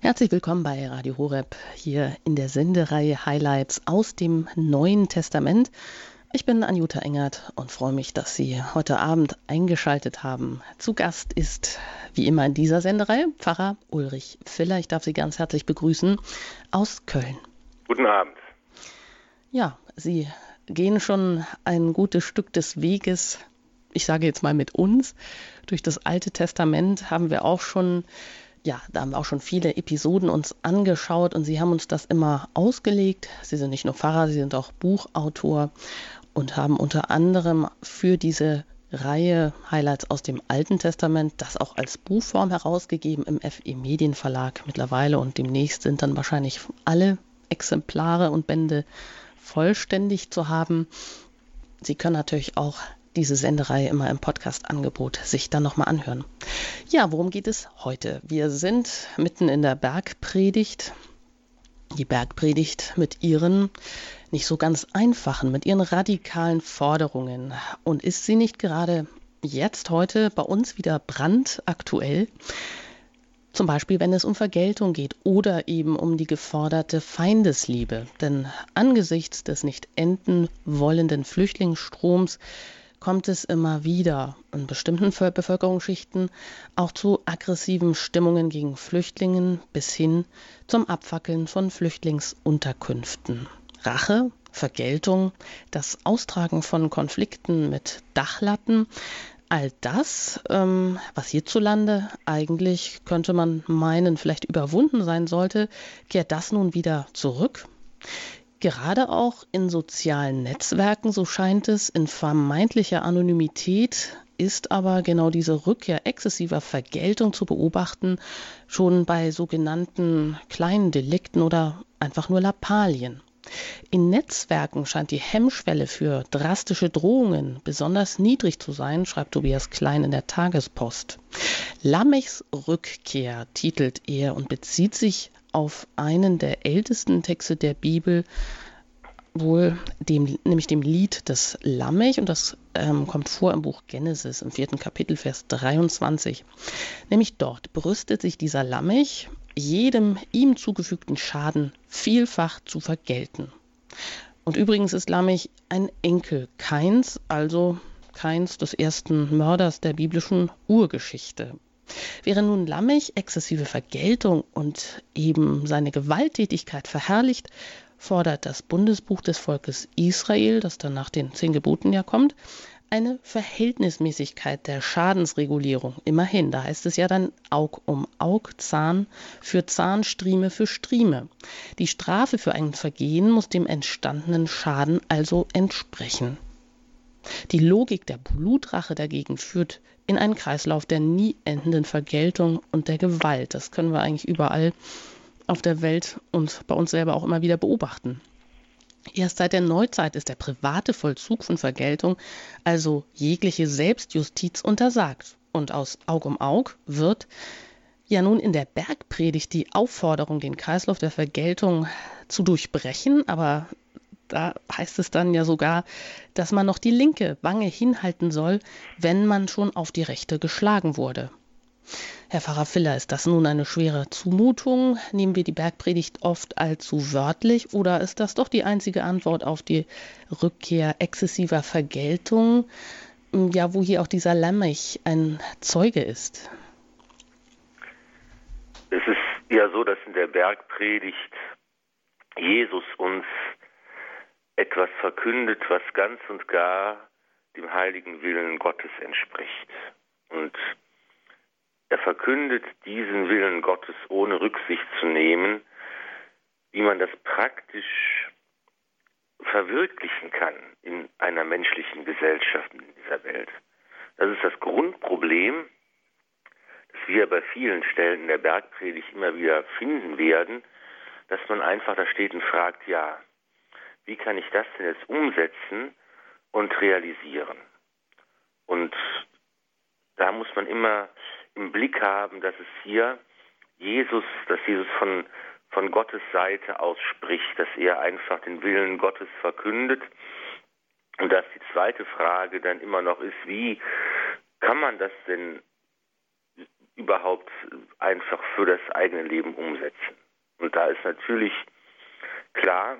Herzlich willkommen bei Radio Horeb hier in der Sendereihe Highlights aus dem Neuen Testament. Ich bin Anjuta Engert und freue mich, dass Sie heute Abend eingeschaltet haben. Zu Gast ist wie immer in dieser Sendereihe Pfarrer Ulrich Filler. Ich darf Sie ganz herzlich begrüßen aus Köln. Guten Abend. Ja, Sie gehen schon ein gutes Stück des Weges, ich sage jetzt mal mit uns. Durch das Alte Testament haben wir auch schon ja, da haben wir auch schon viele Episoden uns angeschaut und Sie haben uns das immer ausgelegt. Sie sind nicht nur Pfarrer, Sie sind auch Buchautor und haben unter anderem für diese Reihe Highlights aus dem Alten Testament das auch als Buchform herausgegeben im FE Medienverlag mittlerweile und demnächst sind dann wahrscheinlich alle Exemplare und Bände vollständig zu haben. Sie können natürlich auch diese Sendereihe immer im Podcast-Angebot sich dann nochmal anhören. Ja, worum geht es heute? Wir sind mitten in der Bergpredigt. Die Bergpredigt mit ihren nicht so ganz einfachen, mit ihren radikalen Forderungen. Und ist sie nicht gerade jetzt, heute bei uns wieder brandaktuell? Zum Beispiel, wenn es um Vergeltung geht oder eben um die geforderte Feindesliebe. Denn angesichts des nicht enden wollenden Flüchtlingsstroms kommt es immer wieder in bestimmten Bevölkerungsschichten auch zu aggressiven Stimmungen gegen Flüchtlingen bis hin zum Abfackeln von Flüchtlingsunterkünften. Rache, Vergeltung, das Austragen von Konflikten mit Dachlatten, all das, ähm, was hierzulande eigentlich, könnte man meinen, vielleicht überwunden sein sollte, kehrt das nun wieder zurück. Gerade auch in sozialen Netzwerken, so scheint es, in vermeintlicher Anonymität ist aber genau diese Rückkehr exzessiver Vergeltung zu beobachten, schon bei sogenannten kleinen Delikten oder einfach nur Lappalien. In Netzwerken scheint die Hemmschwelle für drastische Drohungen besonders niedrig zu sein, schreibt Tobias Klein in der Tagespost. Lamechs Rückkehr titelt er und bezieht sich auf einen der ältesten Texte der Bibel, wohl dem, nämlich dem Lied des Lammech, und das ähm, kommt vor im Buch Genesis im vierten Kapitel, Vers 23. Nämlich dort brüstet sich dieser Lammech, jedem ihm zugefügten Schaden vielfach zu vergelten. Und übrigens ist Lammech ein Enkel Keins, also Keins des ersten Mörders der biblischen Urgeschichte. Während nun Lammech exzessive Vergeltung und eben seine Gewalttätigkeit verherrlicht, fordert das Bundesbuch des Volkes Israel, das dann nach den zehn Geboten ja kommt, eine Verhältnismäßigkeit der Schadensregulierung. Immerhin, da heißt es ja dann Aug um Aug, Zahn für Zahn, Strieme für Strieme. Die Strafe für ein Vergehen muss dem entstandenen Schaden also entsprechen. Die Logik der Blutrache dagegen führt in einen Kreislauf der nie endenden Vergeltung und der Gewalt. Das können wir eigentlich überall auf der Welt und bei uns selber auch immer wieder beobachten. Erst seit der Neuzeit ist der private Vollzug von Vergeltung, also jegliche Selbstjustiz, untersagt. Und aus Aug um Aug wird ja nun in der Bergpredigt die Aufforderung, den Kreislauf der Vergeltung zu durchbrechen, aber da heißt es dann ja sogar, dass man noch die linke Wange hinhalten soll, wenn man schon auf die rechte geschlagen wurde. Herr Pfarrer Filler, ist das nun eine schwere Zumutung? Nehmen wir die Bergpredigt oft allzu wörtlich oder ist das doch die einzige Antwort auf die Rückkehr exzessiver Vergeltung, ja, wo hier auch dieser Lammich ein Zeuge ist? Es ist ja so, dass in der Bergpredigt Jesus uns etwas verkündet, was ganz und gar dem heiligen Willen Gottes entspricht. Und er verkündet diesen Willen Gottes ohne Rücksicht zu nehmen, wie man das praktisch verwirklichen kann in einer menschlichen Gesellschaft in dieser Welt. Das ist das Grundproblem, das wir bei vielen Stellen der Bergpredigt immer wieder finden werden, dass man einfach da steht und fragt, ja, wie kann ich das denn jetzt umsetzen und realisieren? Und da muss man immer im Blick haben, dass es hier Jesus, dass Jesus von, von Gottes Seite aus spricht, dass er einfach den Willen Gottes verkündet. Und dass die zweite Frage dann immer noch ist, wie kann man das denn überhaupt einfach für das eigene Leben umsetzen. Und da ist natürlich klar,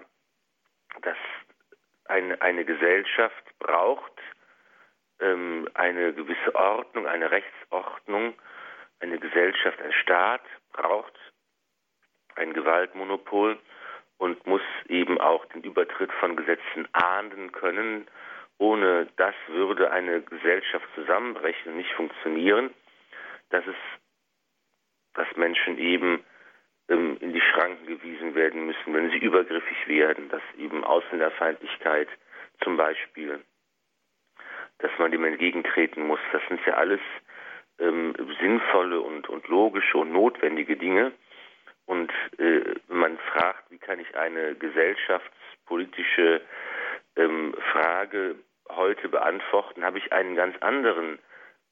dass eine, eine Gesellschaft braucht ähm, eine gewisse Ordnung, eine Rechtsordnung, eine Gesellschaft, ein Staat braucht ein Gewaltmonopol und muss eben auch den Übertritt von Gesetzen ahnden können. Ohne das würde eine Gesellschaft zusammenbrechen und nicht funktionieren. Das ist, dass Menschen eben ähm, in die Schranken gewiesen werden müssen, wenn sie übergriffig werden, dass eben Ausländerfeindlichkeit zum Beispiel, dass man dem entgegentreten muss. Das sind ja alles ähm, sinnvolle und, und logische und notwendige Dinge. Und äh, man fragt, wie kann ich eine gesellschaftspolitische ähm, Frage heute beantworten, habe ich einen ganz anderen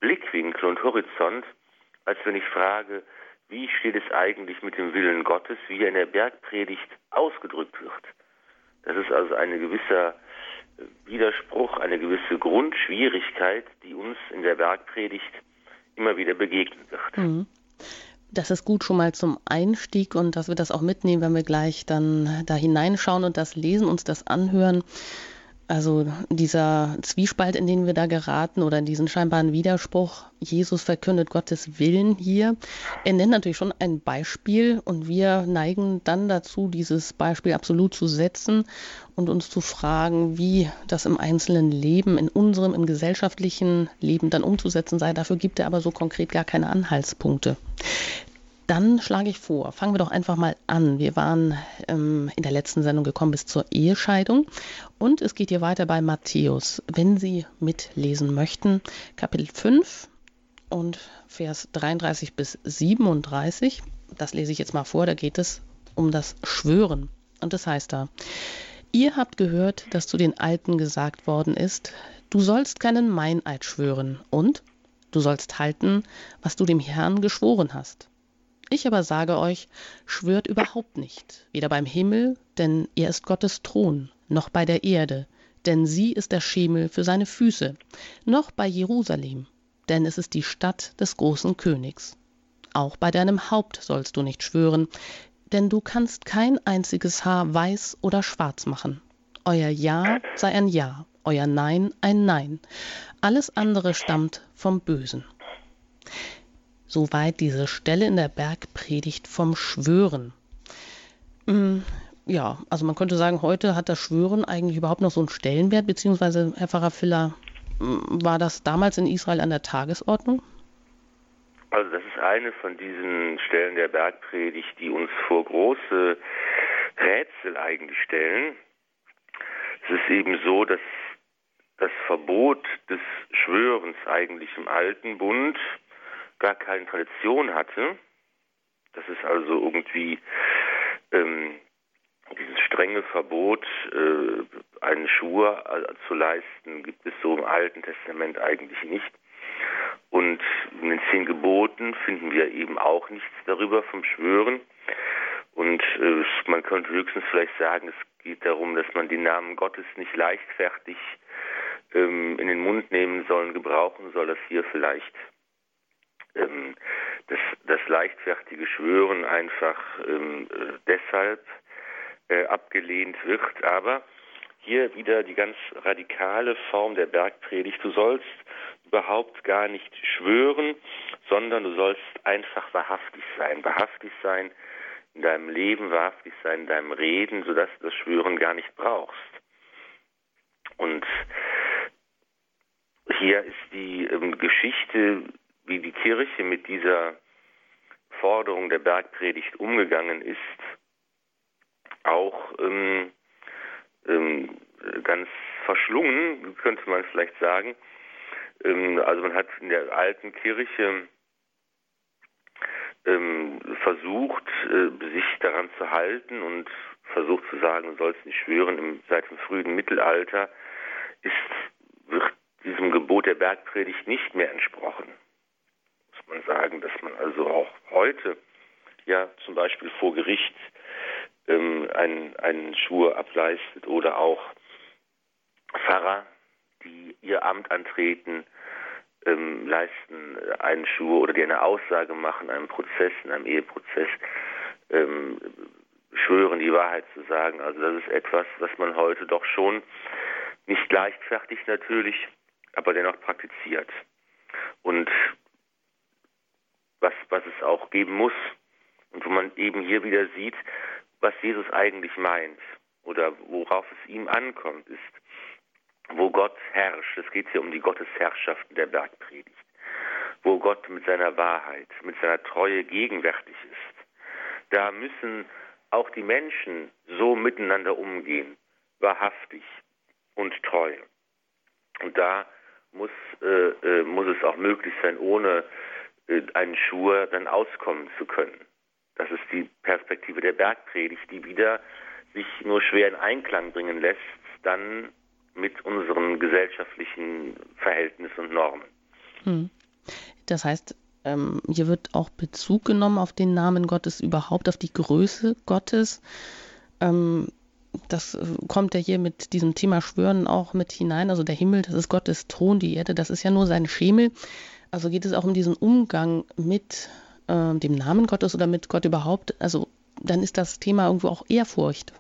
Blickwinkel und Horizont, als wenn ich frage, wie steht es eigentlich mit dem Willen Gottes, wie er in der Bergpredigt ausgedrückt wird. Das ist also ein gewisser Widerspruch, eine gewisse Grundschwierigkeit, die uns in der Bergpredigt immer wieder begegnen wird. Mhm. Das ist gut schon mal zum Einstieg und dass wir das auch mitnehmen, wenn wir gleich dann da hineinschauen und das lesen, uns das anhören. Also dieser Zwiespalt, in den wir da geraten oder diesen scheinbaren Widerspruch, Jesus verkündet Gottes Willen hier. Er nennt natürlich schon ein Beispiel und wir neigen dann dazu, dieses Beispiel absolut zu setzen und uns zu fragen, wie das im einzelnen Leben, in unserem, im gesellschaftlichen Leben dann umzusetzen sei. Dafür gibt er aber so konkret gar keine Anhaltspunkte. Dann schlage ich vor, fangen wir doch einfach mal an. Wir waren ähm, in der letzten Sendung gekommen bis zur Ehescheidung und es geht hier weiter bei Matthäus. Wenn Sie mitlesen möchten, Kapitel 5 und Vers 33 bis 37, das lese ich jetzt mal vor, da geht es um das Schwören. Und das heißt da, ihr habt gehört, dass zu den Alten gesagt worden ist, du sollst keinen Meineid schwören und du sollst halten, was du dem Herrn geschworen hast. Ich aber sage euch, schwört überhaupt nicht, weder beim Himmel, denn er ist Gottes Thron, noch bei der Erde, denn sie ist der Schemel für seine Füße, noch bei Jerusalem, denn es ist die Stadt des großen Königs. Auch bei deinem Haupt sollst du nicht schwören, denn du kannst kein einziges Haar weiß oder schwarz machen. Euer Ja sei ein Ja, euer Nein ein Nein. Alles andere stammt vom Bösen. Soweit diese Stelle in der Bergpredigt vom Schwören. Mm, ja, also man könnte sagen, heute hat das Schwören eigentlich überhaupt noch so einen Stellenwert, beziehungsweise Herr Pfarrer Filler, mm, war das damals in Israel an der Tagesordnung? Also das ist eine von diesen Stellen der Bergpredigt, die uns vor große Rätsel eigentlich stellen. Es ist eben so, dass das Verbot des Schwörens eigentlich im Alten Bund gar keine Tradition hatte. Das ist also irgendwie ähm, dieses strenge Verbot, äh, einen Schwur äh, zu leisten, gibt es so im Alten Testament eigentlich nicht. Und in den zehn Geboten finden wir eben auch nichts darüber vom Schwören. Und äh, man könnte höchstens vielleicht sagen, es geht darum, dass man den Namen Gottes nicht leichtfertig ähm, in den Mund nehmen soll, gebrauchen soll, dass hier vielleicht ähm, das, das leichtfertige Schwören einfach ähm, äh, deshalb äh, abgelehnt wird. Aber hier wieder die ganz radikale Form der Bergpredigt. Du sollst überhaupt gar nicht schwören, sondern du sollst einfach wahrhaftig sein. Wahrhaftig sein in deinem Leben, wahrhaftig sein in deinem Reden, sodass du das Schwören gar nicht brauchst. Und hier ist die ähm, Geschichte wie die Kirche mit dieser Forderung der Bergpredigt umgegangen ist, auch ähm, ähm, ganz verschlungen, könnte man vielleicht sagen. Ähm, also man hat in der alten Kirche ähm, versucht, äh, sich daran zu halten und versucht zu sagen, du sollst nicht schwören, im, seit dem frühen Mittelalter ist, wird diesem Gebot der Bergpredigt nicht mehr entsprochen man sagen, dass man also auch heute ja zum Beispiel vor Gericht ähm, einen, einen Schwur ableistet oder auch Pfarrer, die ihr Amt antreten, ähm, leisten einen Schwur oder die eine Aussage machen, in einem Prozess, in einem Eheprozess, ähm, schwören, die Wahrheit zu sagen. Also das ist etwas, was man heute doch schon nicht leichtfertig natürlich, aber dennoch praktiziert. Und was, was es auch geben muss und wo man eben hier wieder sieht, was Jesus eigentlich meint oder worauf es ihm ankommt, ist, wo Gott herrscht. Es geht hier um die Gottesherrschaft der Bergpredigt, wo Gott mit seiner Wahrheit, mit seiner Treue gegenwärtig ist. Da müssen auch die Menschen so miteinander umgehen, wahrhaftig und treu. Und da muss, äh, äh, muss es auch möglich sein, ohne einen Schwur dann auskommen zu können. Das ist die Perspektive der Bergpredigt, die wieder sich nur schwer in Einklang bringen lässt, dann mit unseren gesellschaftlichen Verhältnissen und Normen. Hm. Das heißt, ähm, hier wird auch Bezug genommen auf den Namen Gottes überhaupt, auf die Größe Gottes. Ähm, das äh, kommt ja hier mit diesem Thema Schwören auch mit hinein. Also der Himmel, das ist Gottes Thron, die Erde, das ist ja nur sein Schemel. Also geht es auch um diesen Umgang mit äh, dem Namen Gottes oder mit Gott überhaupt. Also dann ist das Thema irgendwo auch Ehrfurcht.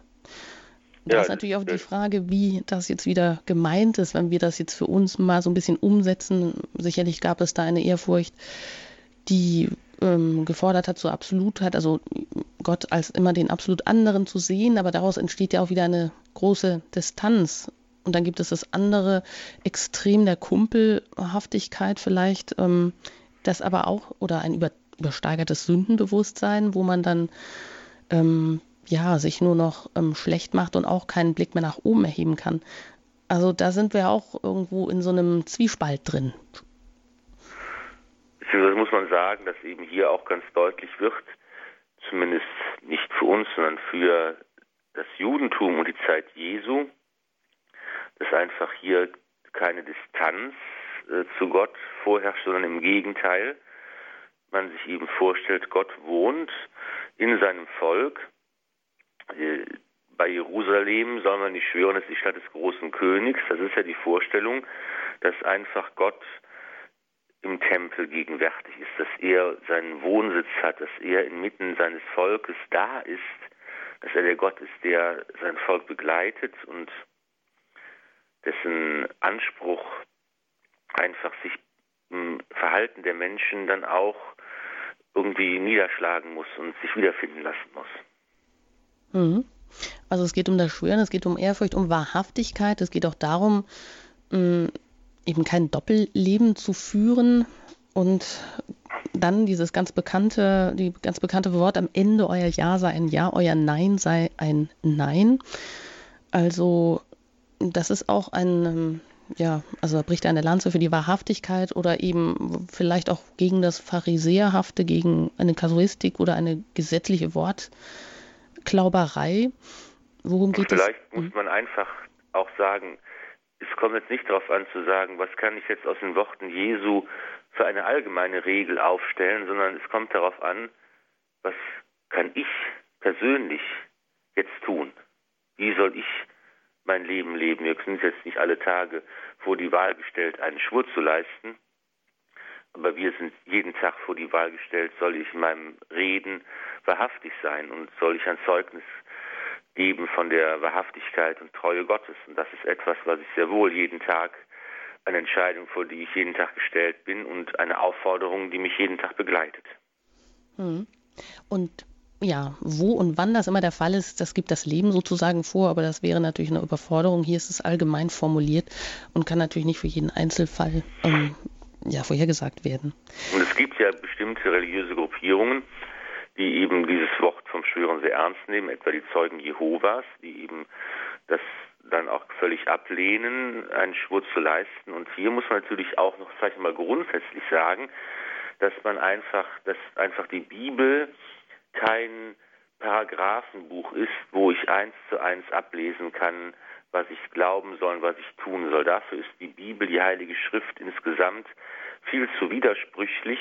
Da ja, ist natürlich auch die Frage, wie das jetzt wieder gemeint ist, wenn wir das jetzt für uns mal so ein bisschen umsetzen. Sicherlich gab es da eine Ehrfurcht, die ähm, gefordert hat zur Absolutheit, also Gott als immer den absolut anderen zu sehen, aber daraus entsteht ja auch wieder eine große Distanz. Und dann gibt es das andere Extrem der Kumpelhaftigkeit vielleicht, ähm, das aber auch, oder ein über, übersteigertes Sündenbewusstsein, wo man dann ähm, ja sich nur noch ähm, schlecht macht und auch keinen Blick mehr nach oben erheben kann. Also da sind wir auch irgendwo in so einem Zwiespalt drin. Beziehungsweise muss man sagen, dass eben hier auch ganz deutlich wird, zumindest nicht für uns, sondern für das Judentum und die Zeit Jesu, dass einfach hier keine Distanz äh, zu Gott vorherrscht, sondern im Gegenteil, man sich eben vorstellt, Gott wohnt in seinem Volk. Äh, bei Jerusalem soll man nicht schwören, es ist die Stadt des großen Königs. Das ist ja die Vorstellung, dass einfach Gott im Tempel gegenwärtig ist, dass er seinen Wohnsitz hat, dass er inmitten seines Volkes da ist, dass er der Gott ist, der sein Volk begleitet und dessen Anspruch einfach sich im Verhalten der Menschen dann auch irgendwie niederschlagen muss und sich wiederfinden lassen muss. Mhm. Also es geht um das Schwören, es geht um Ehrfurcht, um Wahrhaftigkeit, es geht auch darum, eben kein Doppelleben zu führen und dann dieses ganz bekannte, die ganz bekannte Wort am Ende, euer Ja sei ein Ja, euer Nein sei ein Nein. Also das ist auch ein, ähm, ja, also bricht eine Lanze für die Wahrhaftigkeit oder eben vielleicht auch gegen das Pharisäerhafte, gegen eine Kasuistik oder eine gesetzliche Wortklauberei. Worum geht es? Vielleicht muss man einfach auch sagen, es kommt jetzt nicht darauf an zu sagen, was kann ich jetzt aus den Worten Jesu für eine allgemeine Regel aufstellen, sondern es kommt darauf an, was kann ich persönlich jetzt tun? Wie soll ich mein Leben leben? Wir sind jetzt nicht alle Tage vor die Wahl gestellt, einen Schwur zu leisten, aber wir sind jeden Tag vor die Wahl gestellt, soll ich in meinem Reden wahrhaftig sein und soll ich ein Zeugnis geben von der Wahrhaftigkeit und Treue Gottes. Und das ist etwas, was ich sehr wohl jeden Tag, eine Entscheidung, vor die ich jeden Tag gestellt bin und eine Aufforderung, die mich jeden Tag begleitet. Hm. Und ja, wo und wann das immer der Fall ist, das gibt das Leben sozusagen vor, aber das wäre natürlich eine Überforderung. Hier ist es allgemein formuliert und kann natürlich nicht für jeden Einzelfall ähm, ja, vorhergesagt werden. Und es gibt ja bestimmte religiöse Gruppierungen, die eben dieses Wort vom Schwören sehr ernst nehmen, etwa die Zeugen Jehovas, die eben das dann auch völlig ablehnen, einen Schwur zu leisten. Und hier muss man natürlich auch noch vielleicht mal grundsätzlich sagen, dass man einfach, dass einfach die Bibel kein Paragraphenbuch ist, wo ich eins zu eins ablesen kann, was ich glauben soll, was ich tun soll. Dafür ist die Bibel, die Heilige Schrift insgesamt viel zu widersprüchlich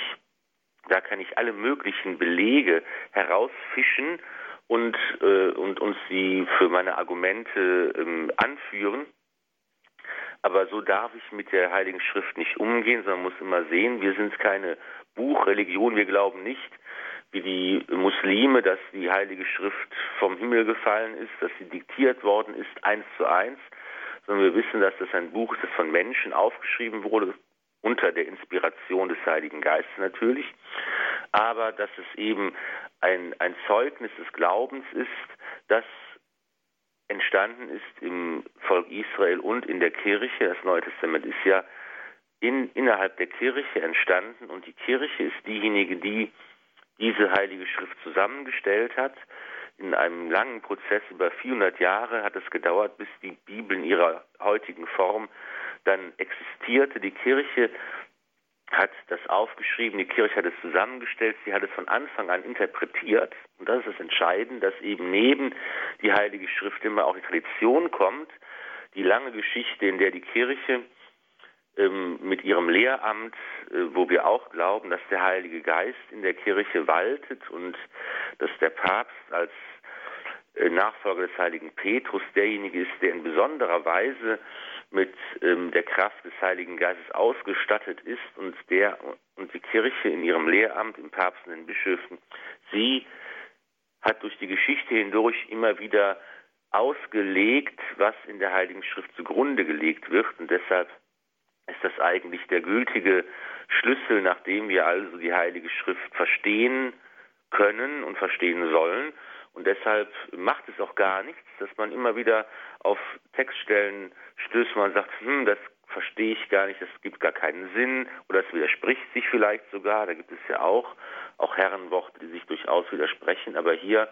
da kann ich alle möglichen Belege herausfischen und, äh, und uns sie für meine Argumente ähm, anführen. Aber so darf ich mit der Heiligen Schrift nicht umgehen, sondern muss immer sehen, wir sind keine Buchreligion, wir glauben nicht, wie die Muslime, dass die Heilige Schrift vom Himmel gefallen ist, dass sie diktiert worden ist, eins zu eins, sondern wir wissen, dass das ein Buch ist, das von Menschen aufgeschrieben wurde, unter der Inspiration des Heiligen Geistes natürlich, aber dass es eben ein, ein Zeugnis des Glaubens ist, das entstanden ist im Volk Israel und in der Kirche. Das Neue Testament ist ja in, innerhalb der Kirche entstanden. Und die Kirche ist diejenige, die diese Heilige Schrift zusammengestellt hat. In einem langen Prozess über 400 Jahre hat es gedauert, bis die Bibel in ihrer heutigen Form dann existierte. Die Kirche hat das aufgeschrieben, die Kirche hat es zusammengestellt, sie hat es von Anfang an interpretiert. Und das ist das Entscheidende, dass eben neben die Heilige Schrift immer auch die Tradition kommt, die lange Geschichte, in der die Kirche mit ihrem Lehramt, äh, wo wir auch glauben, dass der Heilige Geist in der Kirche waltet und dass der Papst als äh, Nachfolger des heiligen Petrus derjenige ist, der in besonderer Weise mit ähm, der Kraft des Heiligen Geistes ausgestattet ist und der und die Kirche in ihrem Lehramt, im Papst und den Bischöfen, sie hat durch die Geschichte hindurch immer wieder ausgelegt, was in der Heiligen Schrift zugrunde gelegt wird. Und deshalb ist das eigentlich der gültige Schlüssel, nachdem wir also die Heilige Schrift verstehen können und verstehen sollen. Und deshalb macht es auch gar nichts, dass man immer wieder auf Textstellen stößt, wo man sagt, hm, das verstehe ich gar nicht, das gibt gar keinen Sinn oder es widerspricht sich vielleicht sogar. Da gibt es ja auch, auch Herrenworte, die sich durchaus widersprechen. Aber hier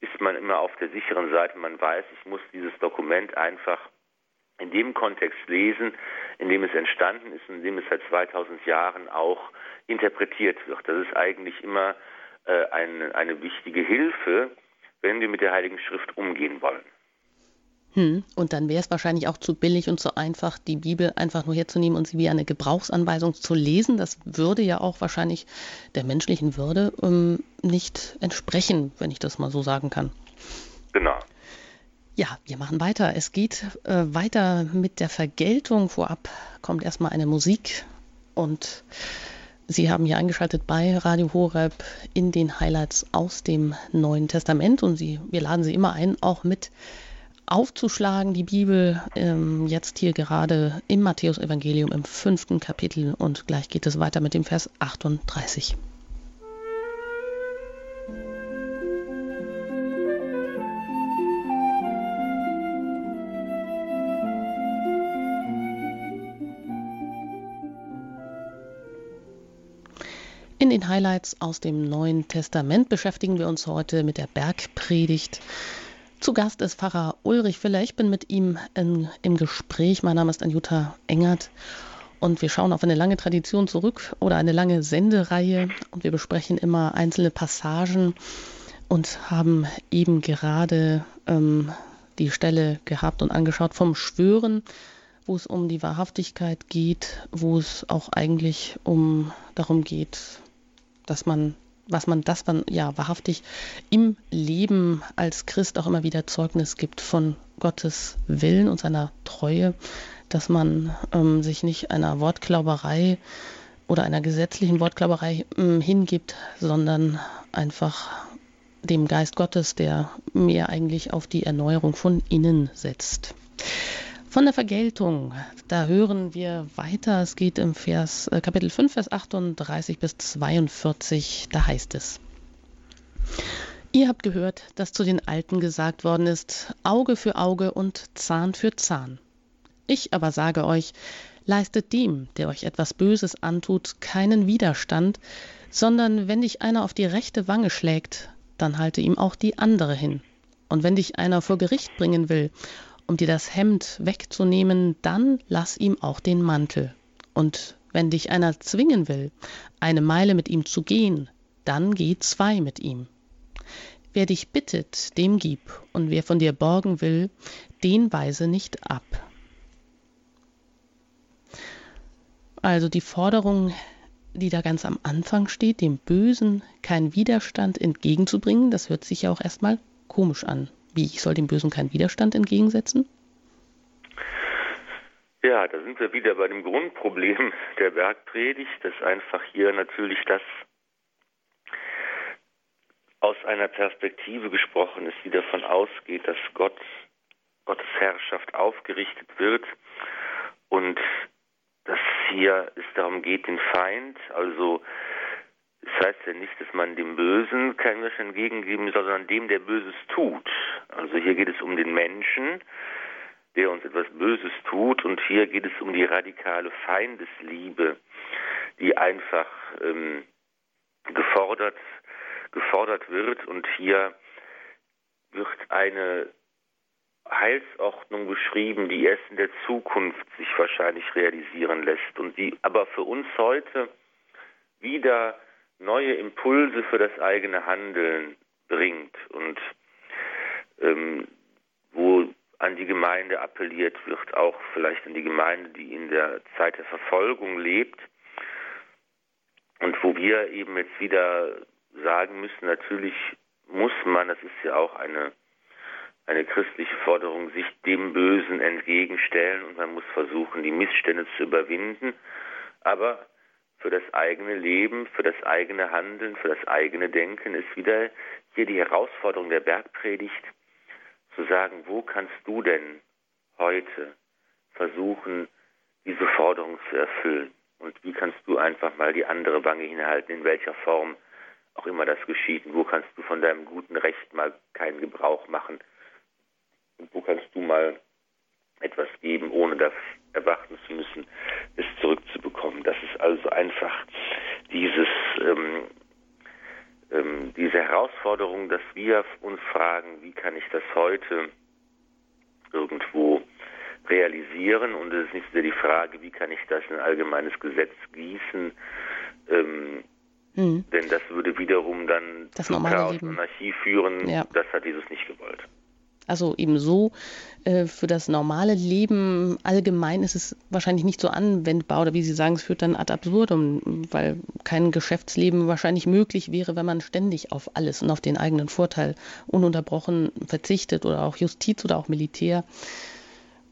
ist man immer auf der sicheren Seite. Man weiß, ich muss dieses Dokument einfach in dem Kontext lesen, in dem es entstanden ist und in dem es seit 2000 Jahren auch interpretiert wird. Das ist eigentlich immer äh, eine, eine wichtige Hilfe, wenn wir mit der Heiligen Schrift umgehen wollen. Hm. Und dann wäre es wahrscheinlich auch zu billig und zu einfach, die Bibel einfach nur herzunehmen und sie wie eine Gebrauchsanweisung zu lesen. Das würde ja auch wahrscheinlich der menschlichen Würde ähm, nicht entsprechen, wenn ich das mal so sagen kann. Genau. Ja, wir machen weiter. Es geht äh, weiter mit der Vergeltung. Vorab kommt erstmal eine Musik und Sie haben hier eingeschaltet bei Radio Horeb in den Highlights aus dem Neuen Testament und Sie, wir laden Sie immer ein, auch mit aufzuschlagen, die Bibel ähm, jetzt hier gerade im Matthäusevangelium im fünften Kapitel und gleich geht es weiter mit dem Vers 38. In den Highlights aus dem Neuen Testament beschäftigen wir uns heute mit der Bergpredigt. Zu Gast ist Pfarrer Ulrich Willer. Ich bin mit ihm in, im Gespräch. Mein Name ist Anjuta Engert und wir schauen auf eine lange Tradition zurück oder eine lange Sendereihe und wir besprechen immer einzelne Passagen und haben eben gerade ähm, die Stelle gehabt und angeschaut vom Schwören, wo es um die Wahrhaftigkeit geht, wo es auch eigentlich um darum geht, dass man, was man, das man ja wahrhaftig im Leben als Christ auch immer wieder Zeugnis gibt von Gottes Willen und seiner Treue, dass man ähm, sich nicht einer Wortklauberei oder einer gesetzlichen Wortklauberei ähm, hingibt, sondern einfach dem Geist Gottes, der mehr eigentlich auf die Erneuerung von innen setzt. Von der Vergeltung, da hören wir weiter. Es geht im Vers, äh, Kapitel 5, Vers 38 bis 42. Da heißt es. Ihr habt gehört, dass zu den Alten gesagt worden ist, Auge für Auge und Zahn für Zahn. Ich aber sage euch, leistet dem, der euch etwas Böses antut, keinen Widerstand, sondern wenn dich einer auf die rechte Wange schlägt, dann halte ihm auch die andere hin. Und wenn dich einer vor Gericht bringen will um dir das Hemd wegzunehmen, dann lass ihm auch den Mantel. Und wenn dich einer zwingen will, eine Meile mit ihm zu gehen, dann geh zwei mit ihm. Wer dich bittet, dem gib, und wer von dir borgen will, den weise nicht ab. Also die Forderung, die da ganz am Anfang steht, dem Bösen keinen Widerstand entgegenzubringen, das hört sich ja auch erstmal komisch an. Wie, ich soll dem Bösen keinen Widerstand entgegensetzen? Ja, da sind wir wieder bei dem Grundproblem der Bergpredigt, dass einfach hier natürlich das aus einer Perspektive gesprochen ist, die davon ausgeht, dass Gott, Gottes Herrschaft aufgerichtet wird und dass hier es darum geht, den Feind, also das heißt ja nicht, dass man dem Bösen kein Wisch entgegengeben soll, sondern dem, der Böses tut. Also hier geht es um den Menschen, der uns etwas Böses tut und hier geht es um die radikale Feindesliebe, die einfach ähm, gefordert, gefordert wird und hier wird eine Heilsordnung beschrieben, die erst in der Zukunft sich wahrscheinlich realisieren lässt und die aber für uns heute wieder neue Impulse für das eigene Handeln bringt und ähm, wo an die Gemeinde appelliert wird, auch vielleicht an die Gemeinde, die in der Zeit der Verfolgung lebt und wo wir eben jetzt wieder sagen müssen, natürlich muss man, das ist ja auch eine eine christliche Forderung, sich dem Bösen entgegenstellen und man muss versuchen, die Missstände zu überwinden. Aber für das eigene Leben, für das eigene Handeln, für das eigene Denken ist wieder hier die Herausforderung der Bergpredigt, zu sagen, wo kannst du denn heute versuchen, diese Forderung zu erfüllen? Und wie kannst du einfach mal die andere Wange hinhalten, in welcher Form auch immer das geschieht? Und wo kannst du von deinem guten Recht mal keinen Gebrauch machen? Und wo kannst du mal etwas geben, ohne das erwarten zu müssen, es zurückzubekommen? Das ist also einfach dieses, ähm, ähm, diese Herausforderung, dass wir uns fragen, wie kann ich das heute irgendwo realisieren? Und es ist nicht nur die Frage, wie kann ich das in ein allgemeines Gesetz gießen? Ähm, hm. Denn das würde wiederum dann das zu Chaos und Anarchie führen. Ja. Das hat Jesus nicht gewollt. Also eben so äh, für das normale Leben allgemein ist es wahrscheinlich nicht so anwendbar oder wie Sie sagen, es führt dann ad absurdum, weil kein Geschäftsleben wahrscheinlich möglich wäre, wenn man ständig auf alles und auf den eigenen Vorteil ununterbrochen verzichtet oder auch Justiz oder auch Militär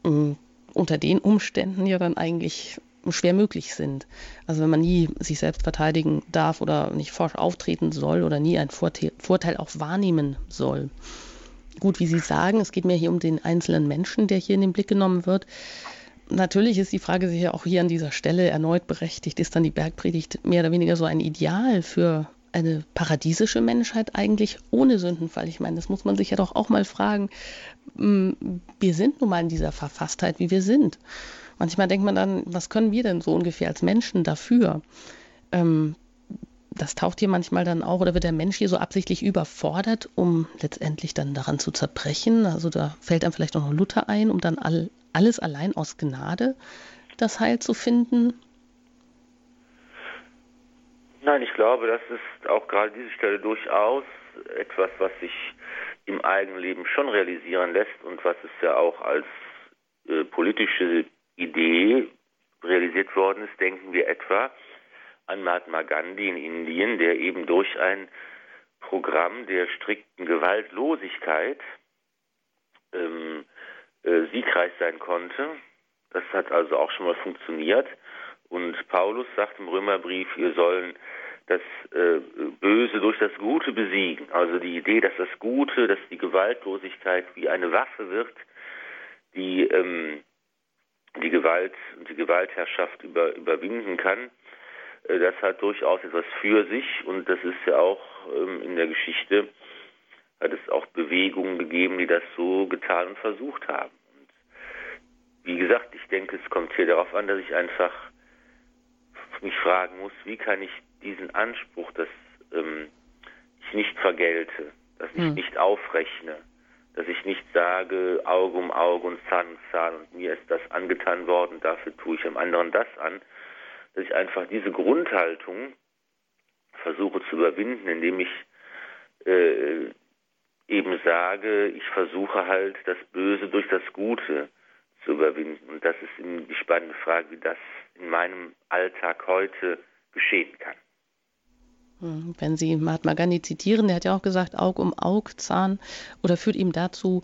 äh, unter den Umständen ja dann eigentlich schwer möglich sind. Also wenn man nie sich selbst verteidigen darf oder nicht forsch auftreten soll oder nie einen Vorteil auch wahrnehmen soll gut, wie Sie sagen, es geht mir hier um den einzelnen Menschen, der hier in den Blick genommen wird. Natürlich ist die Frage sicher auch hier an dieser Stelle erneut berechtigt. Ist dann die Bergpredigt mehr oder weniger so ein Ideal für eine paradiesische Menschheit eigentlich ohne Sündenfall? Ich meine, das muss man sich ja doch auch mal fragen. Hm, wir sind nun mal in dieser Verfasstheit, wie wir sind. Manchmal denkt man dann, was können wir denn so ungefähr als Menschen dafür? Ähm, das taucht hier manchmal dann auch oder wird der Mensch hier so absichtlich überfordert, um letztendlich dann daran zu zerbrechen? Also da fällt einem vielleicht auch noch Luther ein, um dann all, alles allein aus Gnade das Heil zu finden? Nein, ich glaube, das ist auch gerade diese Stelle durchaus etwas, was sich im eigenen Leben schon realisieren lässt und was es ja auch als äh, politische Idee realisiert worden ist. Denken wir etwa an Mahatma Gandhi in Indien, der eben durch ein Programm der strikten Gewaltlosigkeit ähm, äh, siegreich sein konnte. Das hat also auch schon mal funktioniert. Und Paulus sagt im Römerbrief, wir sollen das äh, Böse durch das Gute besiegen. Also die Idee, dass das Gute, dass die Gewaltlosigkeit wie eine Waffe wird, die ähm, die Gewalt und die Gewaltherrschaft über, überwinden kann. Äh, das hat durchaus etwas für sich und das ist ja auch ähm, in der Geschichte, hat es auch Bewegungen gegeben, die das so getan und versucht haben. Und wie gesagt, ich denke, es kommt hier darauf an, dass ich einfach mich fragen muss, wie kann ich diesen Anspruch, dass ähm, ich nicht vergelte, dass ich hm. nicht aufrechne, dass ich nicht sage, Auge um Auge und Zahn um Zahn und mir ist das angetan worden, dafür tue ich am anderen das an, dass ich einfach diese Grundhaltung versuche zu überwinden, indem ich äh, eben sage, ich versuche halt das Böse durch das Gute zu überwinden. Und das ist die spannende Frage, wie das in meinem Alltag heute geschehen kann. Hm, wenn Sie Mahatma Gandhi zitieren, der hat ja auch gesagt, Aug um Aug, Zahn, oder führt ihm dazu,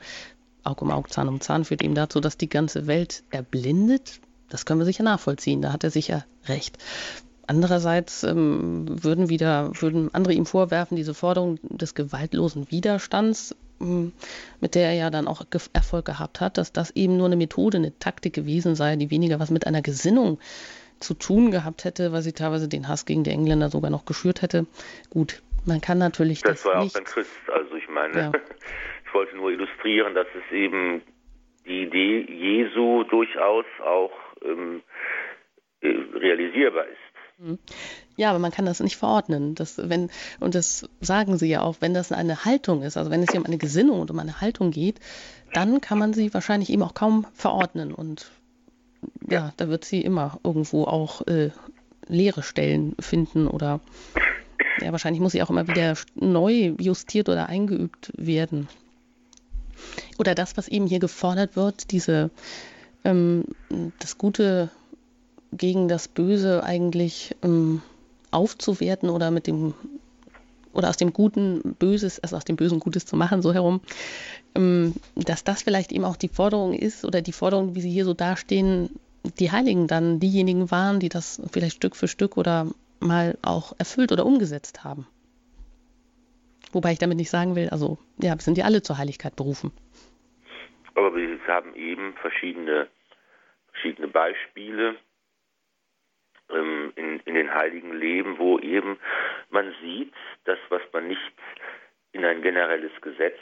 Aug um Aug, Zahn um Zahn, führt ihm dazu, dass die ganze Welt erblindet Das können wir sicher nachvollziehen, da hat er sicher recht. Andererseits ähm, würden wieder, würden andere ihm vorwerfen, diese Forderung des gewaltlosen Widerstands, ähm, mit der er ja dann auch Erfolg gehabt hat, dass das eben nur eine Methode, eine Taktik gewesen sei, die weniger was mit einer Gesinnung zu tun gehabt hätte, weil sie teilweise den Hass gegen die Engländer sogar noch geschürt hätte. Gut, man kann natürlich das. Das war nicht, auch ein Christ, also ich meine, ja. ich wollte nur illustrieren, dass es eben die Idee Jesu durchaus auch ähm, äh, realisierbar ist. Mhm. Ja, aber man kann das nicht verordnen. Das, wenn, und das sagen sie ja auch, wenn das eine Haltung ist, also wenn es hier um eine Gesinnung und um eine Haltung geht, dann kann man sie wahrscheinlich eben auch kaum verordnen. Und ja, ja da wird sie immer irgendwo auch äh, leere Stellen finden oder ja, wahrscheinlich muss sie auch immer wieder neu justiert oder eingeübt werden. Oder das, was eben hier gefordert wird, diese ähm, das Gute gegen das Böse eigentlich ähm, aufzuwerten oder mit dem oder aus dem Guten Böses, also aus dem Bösen Gutes zu machen, so herum, ähm, dass das vielleicht eben auch die Forderung ist oder die Forderung, wie sie hier so dastehen, die Heiligen dann diejenigen waren, die das vielleicht Stück für Stück oder mal auch erfüllt oder umgesetzt haben. Wobei ich damit nicht sagen will, also ja, sind ja alle zur Heiligkeit berufen. Aber wir haben eben verschiedene, verschiedene Beispiele, ähm, in, in den heiligen Leben, wo eben man sieht, dass was man nicht in ein generelles Gesetz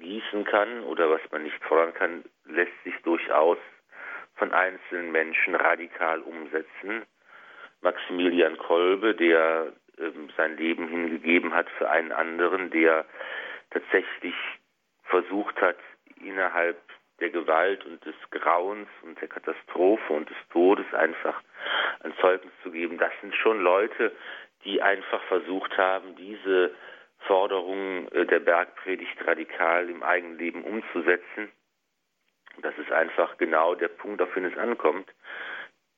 gießen kann oder was man nicht fordern kann, lässt sich durchaus von einzelnen Menschen radikal umsetzen. Maximilian Kolbe, der ähm, sein Leben hingegeben hat für einen anderen, der tatsächlich versucht hat, innerhalb der Gewalt und des Grauens und der Katastrophe und des Todes einfach ein Zeugnis zu geben. Das sind schon Leute, die einfach versucht haben, diese Forderungen äh, der Bergpredigt radikal im eigenen Leben umzusetzen. Das ist einfach genau der Punkt, auf den es ankommt.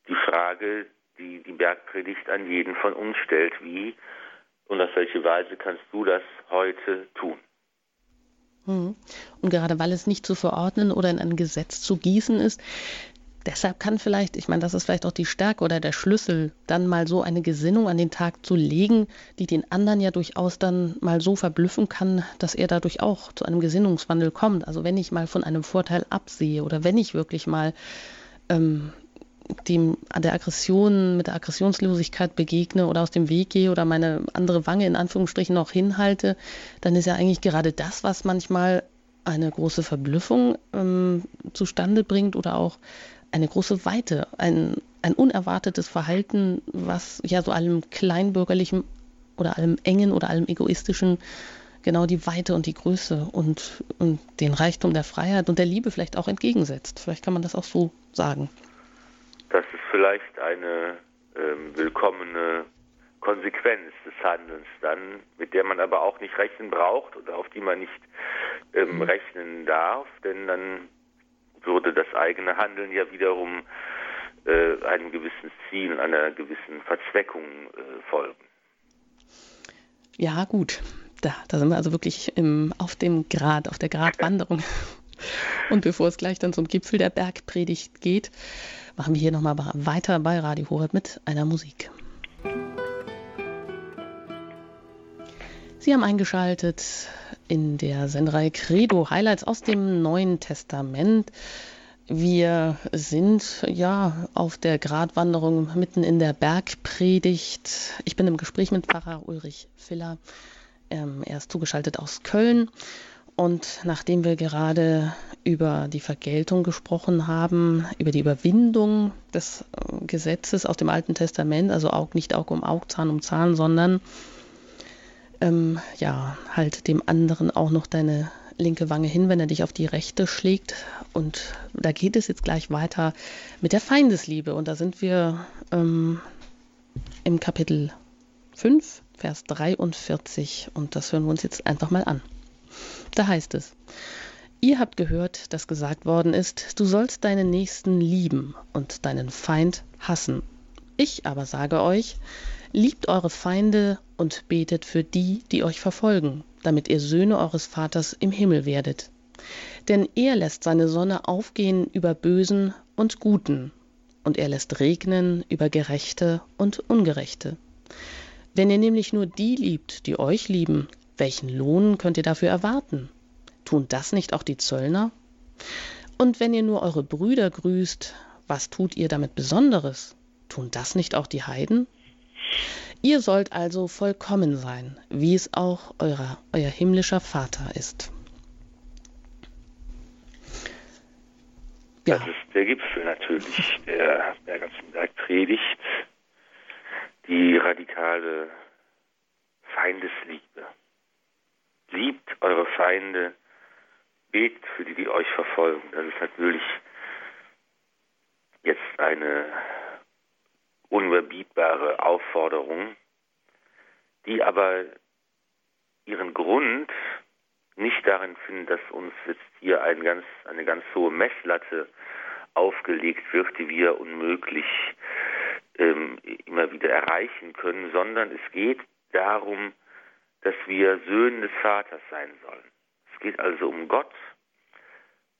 Die Frage, die die Bergpredigt an jeden von uns stellt, wie und auf welche Weise kannst du das heute tun? Hm. Und gerade weil es nicht zu verordnen oder in ein Gesetz zu gießen ist, deshalb kann vielleicht, ich meine, das ist vielleicht auch die Stärke oder der Schlüssel, dann mal so eine Gesinnung an den Tag zu legen, die den anderen ja durchaus dann mal so verblüffen kann, dass er dadurch auch zu einem Gesinnungswandel kommt. Also wenn ich mal von einem Vorteil absehe oder wenn ich wirklich mal ähm, dem, der Aggression, mit der Aggressionslosigkeit begegne oder aus dem Weg gehe oder meine andere Wange in Anführungsstrichen noch hinhalte, dann ist ja eigentlich gerade das, was manchmal eine große Verblüffung ähm, zustande bringt oder auch eine große Weite, ein, ein unerwartetes Verhalten, was ja so allem kleinbürgerlichen oder allem engen oder allem egoistischen genau die Weite und die Größe und, und den Reichtum der Freiheit und der Liebe vielleicht auch entgegensetzt. Vielleicht kann man das auch so sagen das ist vielleicht eine ähm, willkommene Konsequenz des Handelns dann, mit der man aber auch nicht rechnen braucht oder auf die man nicht ähm, mhm. rechnen darf, denn dann würde das eigene Handeln ja wiederum äh, einem gewissen Ziel, einer gewissen Verzweckung äh, folgen. Ja, gut. Da, da sind wir also wirklich im, auf dem Grad, auf der Gratwanderung. Und bevor es gleich dann zum Gipfel der Bergpredigt geht, machen wir hier nochmal weiter bei Radio Horeb mit einer Musik. Sie haben eingeschaltet in der Senderei Credo Highlights aus dem Neuen Testament. Wir sind ja auf der Gratwanderung mitten in der Bergpredigt. Ich bin im Gespräch mit Pfarrer Ulrich Filler. Ähm, er ist zugeschaltet aus Köln und nachdem wir gerade über die Vergeltung gesprochen haben, über die Überwindung des äh, Gesetzes aus dem Alten Testament, also Aug, nicht Auge um Aug, Zahn um Zahn, sondern ähm, ja, halt dem anderen auch noch deine linke Wange hin, wenn er dich auf die rechte schlägt. Und da geht es jetzt gleich weiter mit der Feindesliebe. Und da sind wir ähm, im Kapitel 5, Vers 43. Und das hören wir uns jetzt einfach mal an. Da heißt es, ihr habt gehört, dass gesagt worden ist, du sollst deinen Nächsten lieben und deinen Feind hassen. Ich aber sage euch, liebt eure Feinde und betet für die, die euch verfolgen, damit ihr Söhne eures Vaters im Himmel werdet. Denn er lässt seine Sonne aufgehen über Bösen und Guten und er lässt regnen über Gerechte und Ungerechte. Wenn ihr nämlich nur die liebt, die euch lieben, welchen Lohn könnt ihr dafür erwarten? Tun das nicht auch die Zöllner? Und wenn ihr nur eure Brüder grüßt, was tut ihr damit Besonderes? Tun das nicht auch die Heiden? Ihr sollt also vollkommen sein, wie es auch euer, euer himmlischer Vater ist. Ja. Das ist der Gipfel natürlich der, der ganzen Bergpredigt, die radikale Feindesliebe. Liebt eure Feinde, betet für die, die euch verfolgen. Das ist natürlich jetzt eine unüberbietbare Aufforderung, die aber ihren Grund nicht darin findet, dass uns jetzt hier ein ganz, eine ganz hohe Messlatte aufgelegt wird, die wir unmöglich ähm, immer wieder erreichen können, sondern es geht darum, dass wir Söhne des Vaters sein sollen. Es geht also um Gott,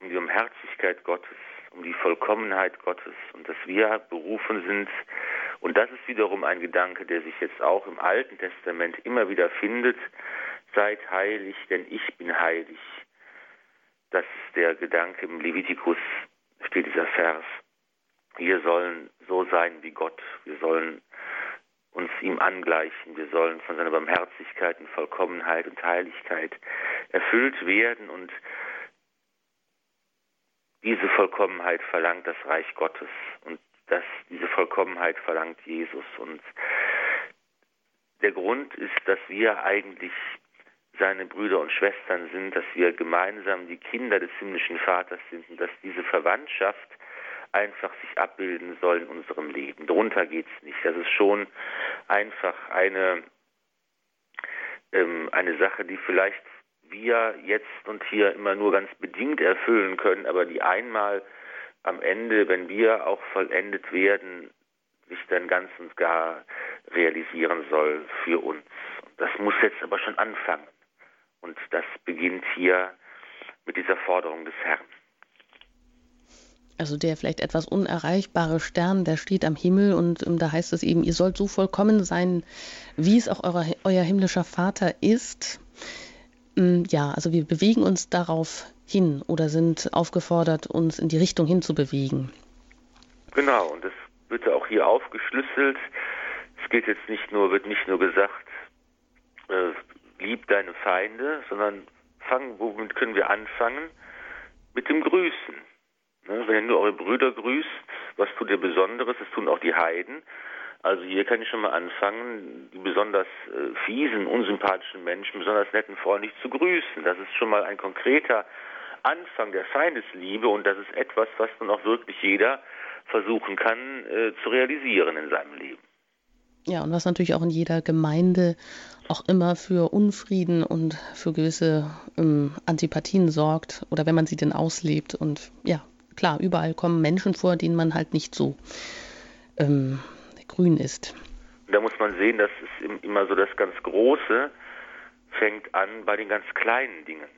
um die Barmherzigkeit Gottes, um die Vollkommenheit Gottes und dass wir berufen sind, und das ist wiederum ein Gedanke, der sich jetzt auch im Alten Testament immer wieder findet, seid heilig, denn ich bin heilig. Das ist der Gedanke im Levitikus, steht dieser Vers. Wir sollen so sein wie Gott, wir sollen uns ihm angleichen, wir sollen von seiner Barmherzigkeit und Vollkommenheit und Heiligkeit erfüllt werden und diese Vollkommenheit verlangt das Reich Gottes und das, diese Vollkommenheit verlangt Jesus. Und der Grund ist, dass wir eigentlich seine Brüder und Schwestern sind, dass wir gemeinsam die Kinder des himmlischen Vaters sind und dass diese Verwandtschaft einfach sich abbilden soll in unserem Leben. Darunter geht es nicht. Das ist schon einfach eine, ähm, eine Sache, die vielleicht wir jetzt und hier immer nur ganz bedingt erfüllen können, aber die einmal am Ende, wenn wir auch vollendet werden, sich dann ganz und gar realisieren soll für uns. Das muss jetzt aber schon anfangen. Und das beginnt hier mit dieser Forderung des Herrn. Also der vielleicht etwas unerreichbare Stern, der steht am Himmel und ähm, da heißt es eben, ihr sollt so vollkommen sein, wie es auch euer, euer himmlischer Vater ist. Mm, ja, also wir bewegen uns darauf hin oder sind aufgefordert, uns in die Richtung hinzubewegen. Genau, und das wird ja auch hier aufgeschlüsselt. Es geht jetzt nicht nur, wird nicht nur gesagt, äh, lieb deine Feinde, sondern fangen, womit können wir anfangen? Mit dem Grüßen. Ne? Wenn nur eure Brüder grüßt, was tut ihr Besonderes? Das tun auch die Heiden. Also hier kann ich schon mal anfangen, die besonders äh, fiesen, unsympathischen Menschen besonders nett und freundlich zu grüßen. Das ist schon mal ein konkreter Anfang der Feindesliebe und das ist etwas, was dann auch wirklich jeder versuchen kann äh, zu realisieren in seinem Leben. Ja, und was natürlich auch in jeder Gemeinde auch immer für Unfrieden und für gewisse ähm, Antipathien sorgt oder wenn man sie denn auslebt. Und ja, klar, überall kommen Menschen vor, denen man halt nicht so ähm, grün ist. Da muss man sehen, dass es immer so das ganz Große fängt an bei den ganz kleinen Dingen.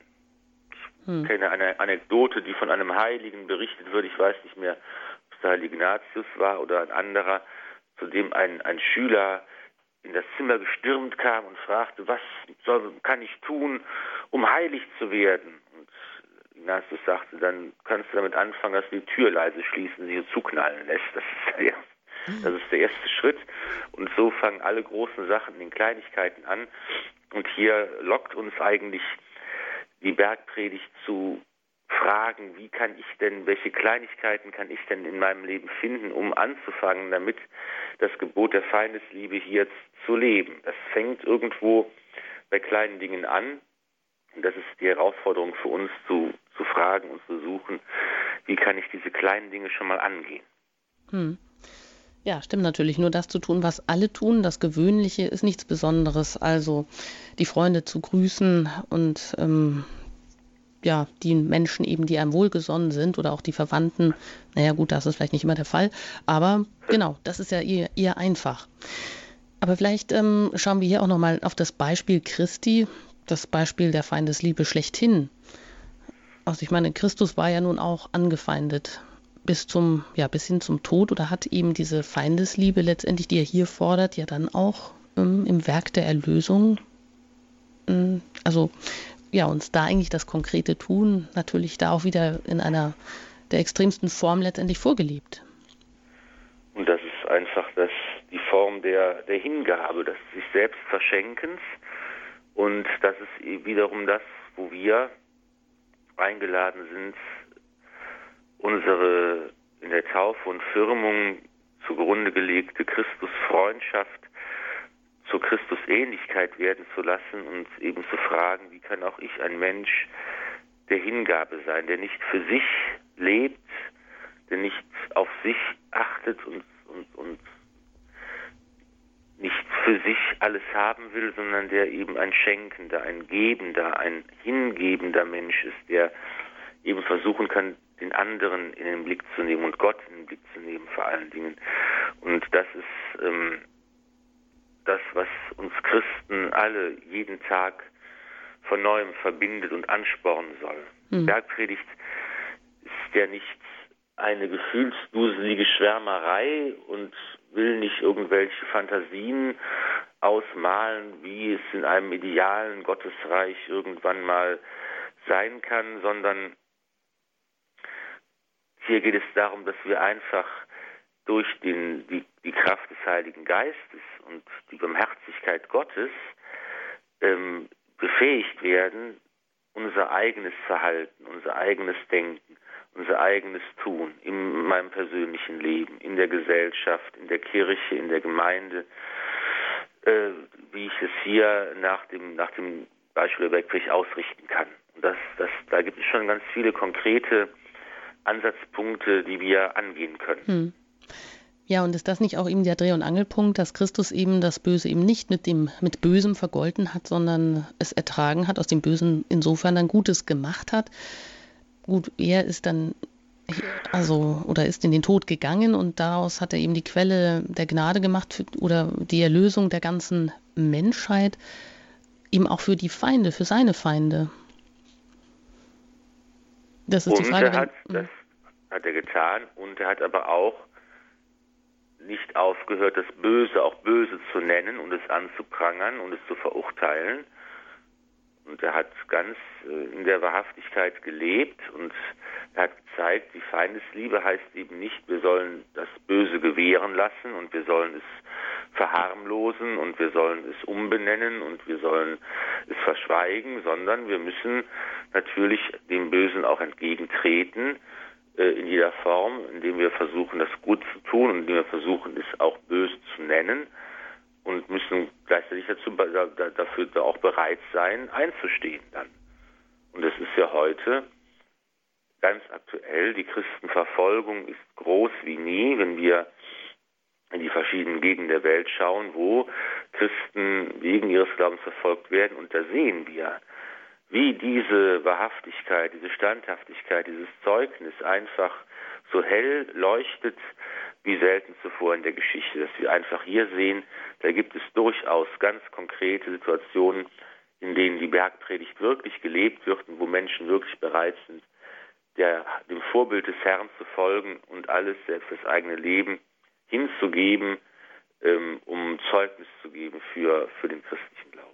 Hm. Ich kenne eine Anekdote, die von einem Heiligen berichtet wird. Ich weiß nicht mehr, ob es der Heilige Ignatius war oder ein anderer, zu dem ein, ein Schüler in das Zimmer gestürmt kam und fragte, was soll, kann ich tun, um heilig zu werden? Ignatius sagte, dann kannst du damit anfangen, dass du die Tür leise schließen, sie zuknallen lässt. Das ist, der erste, das ist der erste Schritt. Und so fangen alle großen Sachen in Kleinigkeiten an. Und hier lockt uns eigentlich die Bergpredigt zu fragen, wie kann ich denn, welche Kleinigkeiten kann ich denn in meinem Leben finden, um anzufangen, damit das Gebot der Feindesliebe hier zu leben. Das fängt irgendwo bei kleinen Dingen an. Und das ist die Herausforderung für uns zu, zu fragen und zu suchen, wie kann ich diese kleinen Dinge schon mal angehen. Hm. Ja, stimmt natürlich. Nur das zu tun, was alle tun, das Gewöhnliche, ist nichts Besonderes. Also die Freunde zu grüßen und ähm, ja, die Menschen eben, die einem wohlgesonnen sind oder auch die Verwandten. Naja, gut, das ist vielleicht nicht immer der Fall. Aber genau, das ist ja eher, eher einfach. Aber vielleicht ähm, schauen wir hier auch nochmal auf das Beispiel Christi, das Beispiel der Feindesliebe schlechthin. Also ich meine, Christus war ja nun auch angefeindet bis zum, ja, bis hin zum Tod oder hat eben diese Feindesliebe letztendlich, die er hier fordert, ja dann auch ähm, im Werk der Erlösung, ähm, also ja, uns da eigentlich das konkrete Tun natürlich da auch wieder in einer der extremsten Form letztendlich vorgelebt. Und das ist einfach das, die Form der, der Hingabe, des sich selbst Verschenkens. Und das ist wiederum das, wo wir eingeladen sind, unsere in der Taufe und Firmung zugrunde gelegte Christusfreundschaft zur Christusähnlichkeit werden zu lassen und eben zu fragen, wie kann auch ich ein Mensch der Hingabe sein, der nicht für sich lebt, der nicht auf sich achtet und, und, und nicht für sich alles haben will, sondern der eben ein schenkender, ein gebender, ein hingebender Mensch ist, der eben versuchen kann, den anderen in den Blick zu nehmen und Gott in den Blick zu nehmen vor allen Dingen. Und das ist ähm, das, was uns Christen alle jeden Tag von neuem verbindet und anspornen soll. Mhm. Bergpredigt ist ja nicht eine gefühlsduselige Schwärmerei und will nicht irgendwelche Fantasien ausmalen, wie es in einem idealen Gottesreich irgendwann mal sein kann, sondern hier geht es darum, dass wir einfach durch den, die, die Kraft des Heiligen Geistes und die Barmherzigkeit Gottes ähm, befähigt werden, unser eigenes Verhalten, unser eigenes Denken, unser eigenes Tun in meinem persönlichen Leben, in der Gesellschaft, in der Kirche, in der Gemeinde, äh, wie ich es hier nach dem, nach dem Beispiel der Bergpredigt ausrichten kann. Und das, das, da gibt es schon ganz viele konkrete Ansatzpunkte, die wir angehen können. Hm. Ja, und ist das nicht auch eben der Dreh- und Angelpunkt, dass Christus eben das Böse eben nicht mit dem mit Bösem vergolten hat, sondern es ertragen hat, aus dem Bösen insofern dann Gutes gemacht hat? Gut, er ist dann also oder ist in den Tod gegangen und daraus hat er eben die Quelle der Gnade gemacht für, oder die Erlösung der ganzen Menschheit, eben auch für die Feinde, für seine Feinde. Das ist und die Frage. Er hat, wenn, das hat er getan und er hat aber auch nicht aufgehört, das Böse auch böse zu nennen und es anzuprangern und es zu verurteilen. Und er hat ganz äh, in der Wahrhaftigkeit gelebt und er hat gezeigt, die Feindesliebe heißt eben nicht, wir sollen das Böse gewähren lassen und wir sollen es verharmlosen und wir sollen es umbenennen und wir sollen es verschweigen, sondern wir müssen natürlich dem Bösen auch entgegentreten äh, in jeder Form, indem wir versuchen, das gut zu tun und indem wir versuchen, es auch böse zu nennen und müssen gleichzeitig dazu, dafür auch bereit sein, einzustehen dann. Und es ist ja heute ganz aktuell, die Christenverfolgung ist groß wie nie, wenn wir in die verschiedenen Gegenden der Welt schauen, wo Christen wegen ihres Glaubens verfolgt werden. Und da sehen wir, wie diese Wahrhaftigkeit, diese Standhaftigkeit, dieses Zeugnis einfach so hell leuchtet wie selten zuvor in der Geschichte, dass wir einfach hier sehen, da gibt es durchaus ganz konkrete Situationen, in denen die Bergpredigt wirklich gelebt wird und wo Menschen wirklich bereit sind, der, dem Vorbild des Herrn zu folgen und alles, selbst das eigene Leben, hinzugeben, ähm, um Zeugnis zu geben für, für den christlichen Glauben.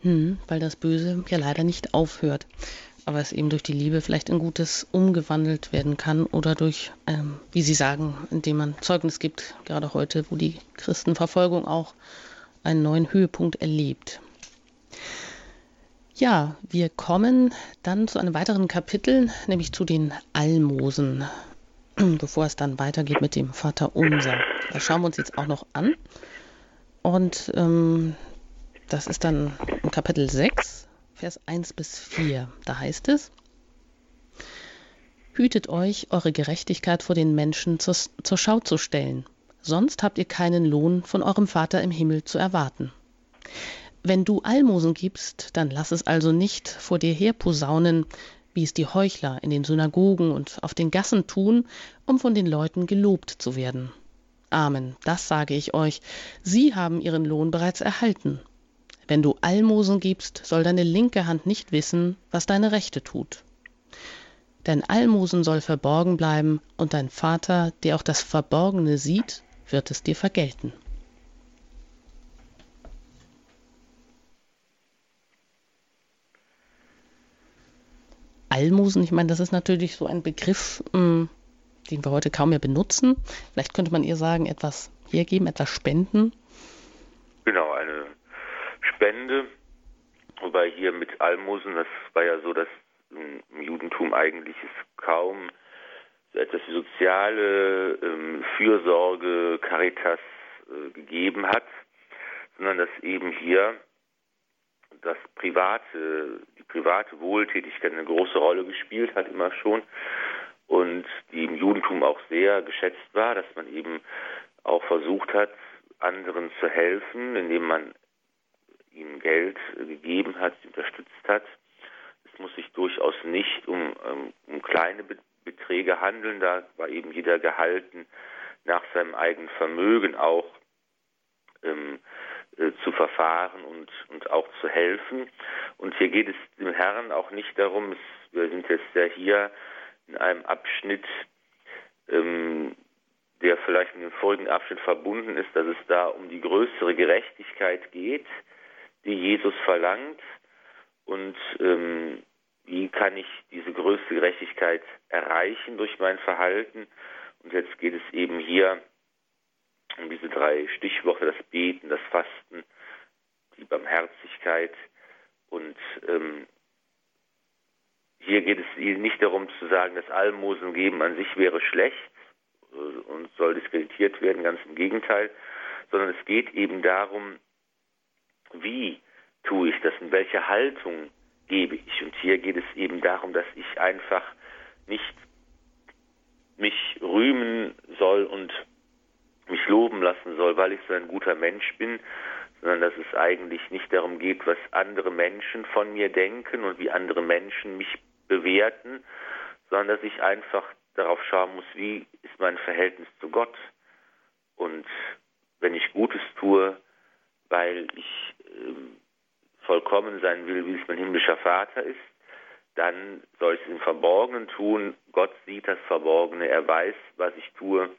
Hm, weil das Böse ja leider nicht aufhört, aber es eben durch die Liebe vielleicht in Gutes umgewandelt werden kann oder durch, ähm, wie Sie sagen, indem man Zeugnis gibt, gerade heute, wo die Christenverfolgung auch einen neuen Höhepunkt erlebt. Ja, wir kommen dann zu einem weiteren Kapitel, nämlich zu den Almosen, bevor es dann weitergeht mit dem Vater Unser. Das schauen wir uns jetzt auch noch an. Und ähm, das ist dann Kapitel 6, Vers 1 bis 4. Da heißt es, Hütet euch, eure Gerechtigkeit vor den Menschen zur, zur Schau zu stellen, sonst habt ihr keinen Lohn von eurem Vater im Himmel zu erwarten. Wenn du Almosen gibst, dann lass es also nicht vor dir her posaunen, wie es die Heuchler in den Synagogen und auf den Gassen tun, um von den Leuten gelobt zu werden. Amen, das sage ich euch, sie haben ihren Lohn bereits erhalten. Wenn du Almosen gibst, soll deine linke Hand nicht wissen, was deine rechte tut. Dein Almosen soll verborgen bleiben, und dein Vater, der auch das Verborgene sieht, wird es dir vergelten. Almosen, ich meine, das ist natürlich so ein Begriff, hm, den wir heute kaum mehr benutzen. Vielleicht könnte man ihr sagen, etwas hergeben, etwas spenden. Genau, eine Spende. Wobei hier mit Almosen, das war ja so, dass im Judentum eigentlich es kaum so etwas wie soziale ähm, Fürsorge, Caritas äh, gegeben hat, sondern dass eben hier das private, die private Wohltätigkeit eine große Rolle gespielt hat, immer schon. Und die im Judentum auch sehr geschätzt war, dass man eben auch versucht hat, anderen zu helfen, indem man ihnen Geld gegeben hat, unterstützt hat. Es muss sich durchaus nicht um, um, um kleine Beträge handeln, da war eben jeder gehalten, nach seinem eigenen Vermögen auch ähm, äh, zu verfahren und, und auch zu helfen. Und hier geht es dem Herrn auch nicht darum, es, wir sind jetzt ja hier in einem Abschnitt, ähm, der vielleicht mit dem vorigen Abschnitt verbunden ist, dass es da um die größere Gerechtigkeit geht, die Jesus verlangt. Und ähm, wie kann ich diese größte Gerechtigkeit erreichen durch mein Verhalten? Und jetzt geht es eben hier um diese drei Stichworte, das Beten, das Fasten, die Barmherzigkeit. Und ähm, hier geht es nicht darum zu sagen, dass Almosen geben an sich wäre schlecht äh, und soll diskreditiert werden, ganz im Gegenteil, sondern es geht eben darum, wie tue ich das, in welcher Haltung gebe ich. Und hier geht es eben darum, dass ich einfach nicht mich rühmen soll und mich loben lassen soll, weil ich so ein guter Mensch bin, sondern dass es eigentlich nicht darum geht, was andere Menschen von mir denken und wie andere Menschen mich bewerten, sondern dass ich einfach darauf schauen muss, wie ist mein Verhältnis zu Gott. Und wenn ich Gutes tue, weil ich vollkommen sein will, wie es mein himmlischer Vater ist, dann soll ich es im Verborgenen tun. Gott sieht das Verborgene, er weiß, was ich tue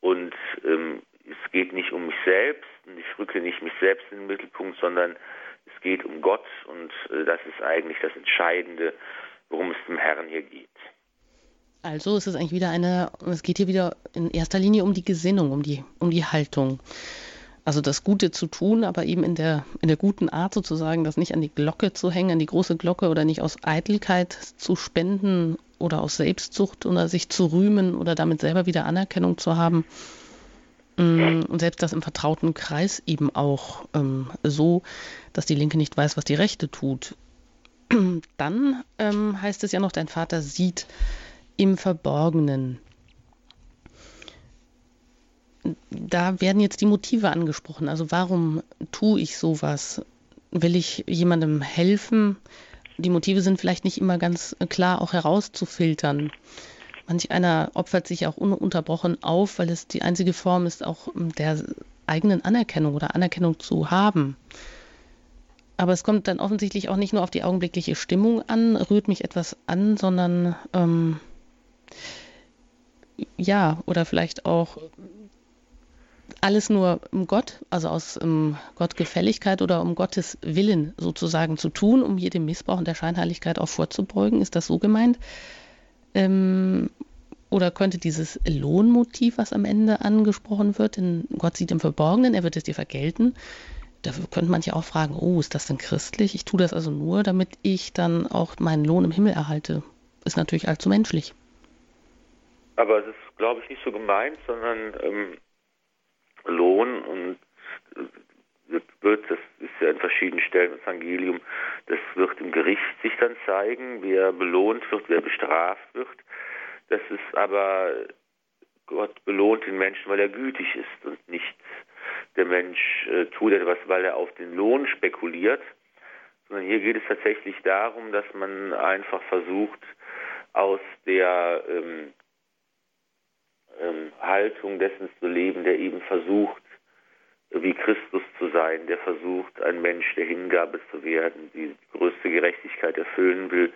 und ähm, es geht nicht um mich selbst und ich rücke nicht mich selbst in den Mittelpunkt, sondern es geht um Gott und äh, das ist eigentlich das Entscheidende, worum es dem Herrn hier geht. Also es ist eigentlich wieder eine, es geht hier wieder in erster Linie um die Gesinnung, um die, um die Haltung. Also das Gute zu tun, aber eben in der, in der guten Art sozusagen, das nicht an die Glocke zu hängen, an die große Glocke oder nicht aus Eitelkeit zu spenden oder aus Selbstsucht oder sich zu rühmen oder damit selber wieder Anerkennung zu haben. Mm, und selbst das im vertrauten Kreis eben auch ähm, so, dass die Linke nicht weiß, was die Rechte tut. Dann ähm, heißt es ja noch, dein Vater sieht im Verborgenen. Da werden jetzt die Motive angesprochen. Also warum tue ich sowas? Will ich jemandem helfen? die Motive sind vielleicht nicht immer ganz klar auch herauszufiltern. Manch einer opfert sich auch ununterbrochen auf, weil es die einzige Form ist, auch der eigenen Anerkennung oder Anerkennung zu haben. Aber es kommt dann offensichtlich auch nicht nur auf die augenblickliche Stimmung an, rührt mich etwas an, sondern ähm, ja, oder vielleicht auch alles nur um Gott, also aus um Gottgefälligkeit oder um Gottes Willen sozusagen zu tun, um jedem Missbrauch und der Scheinheiligkeit auch vorzubeugen? Ist das so gemeint? Ähm, oder könnte dieses Lohnmotiv, was am Ende angesprochen wird, denn Gott sieht im Verborgenen, er wird es dir vergelten, da könnte man ja auch fragen, oh, ist das denn christlich? Ich tue das also nur, damit ich dann auch meinen Lohn im Himmel erhalte. Ist natürlich allzu menschlich. Aber es ist, glaube ich, nicht so gemeint, sondern ähm, Lohn und äh, wird, das ist ja in verschiedenen Stellen im Evangelium, das wird im Gericht sich dann zeigen, wer belohnt wird, wer bestraft wird. Das ist aber, Gott belohnt den Menschen, weil er gütig ist und nicht der Mensch äh, tut etwas, weil er auf den Lohn spekuliert, sondern hier geht es tatsächlich darum, dass man einfach versucht, aus der ähm, ähm, Haltung dessen zu leben, der eben versucht, wie Christus zu sein, der versucht, ein Mensch der Hingabe zu werden, die größte Gerechtigkeit erfüllen will,